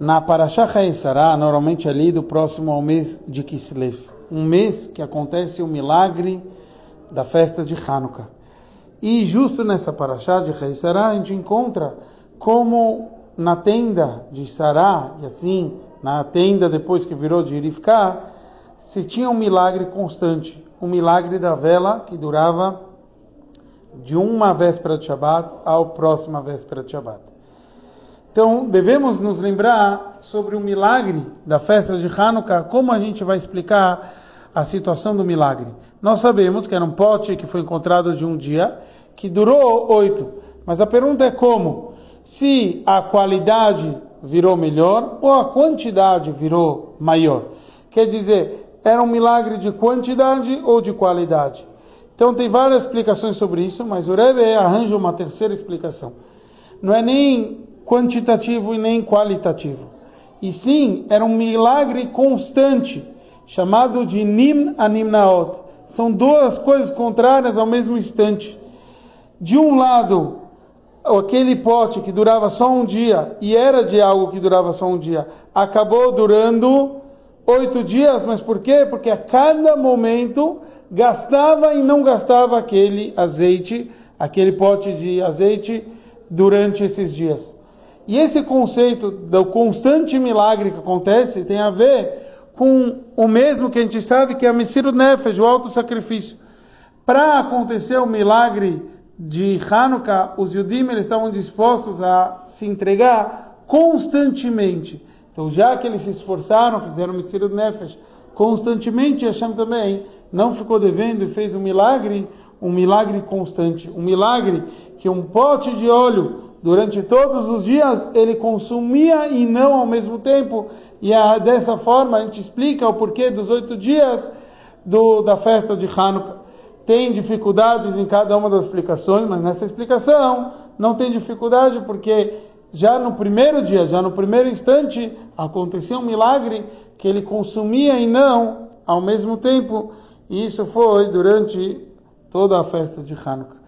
Na Parashá Haesará, normalmente é lido próximo ao mês de Kislev, um mês que acontece o milagre da festa de Hanukkah. E justo nessa Parashá de Haesará, a gente encontra como na tenda de Sará, e assim, na tenda depois que virou de Irifká, se tinha um milagre constante, o um milagre da vela que durava de uma véspera de Shabbat à próxima véspera de Shabbat. Então, devemos nos lembrar sobre o milagre da festa de Hanukkah, como a gente vai explicar a situação do milagre. Nós sabemos que era um pote que foi encontrado de um dia, que durou oito. Mas a pergunta é como? Se a qualidade virou melhor ou a quantidade virou maior? Quer dizer, era um milagre de quantidade ou de qualidade? Então tem várias explicações sobre isso, mas o Rebbe arranja uma terceira explicação. Não é nem quantitativo e nem qualitativo. E sim, era um milagre constante, chamado de Nim Animnaot. São duas coisas contrárias ao mesmo instante. De um lado, aquele pote que durava só um dia, e era de algo que durava só um dia, acabou durando oito dias, mas por quê? Porque a cada momento gastava e não gastava aquele azeite, aquele pote de azeite durante esses dias. E esse conceito do constante milagre que acontece tem a ver com o mesmo que a gente sabe que é a Messiru Nefesh, o alto sacrifício. Para acontecer o milagre de Hanukkah, os Yudim eles estavam dispostos a se entregar constantemente. Então, já que eles se esforçaram, fizeram o Messiru Nefesh constantemente, Hashem também não ficou devendo e fez um milagre, um milagre constante, um milagre que um pote de óleo durante todos os dias ele consumia e não ao mesmo tempo. E a, dessa forma a gente explica o porquê dos oito dias do, da festa de Hanukkah. Tem dificuldades em cada uma das explicações, mas nessa explicação não tem dificuldade porque já no primeiro dia, já no primeiro instante, aconteceu um milagre que ele consumia e não ao mesmo tempo. E isso foi durante toda a festa de Hanukkah.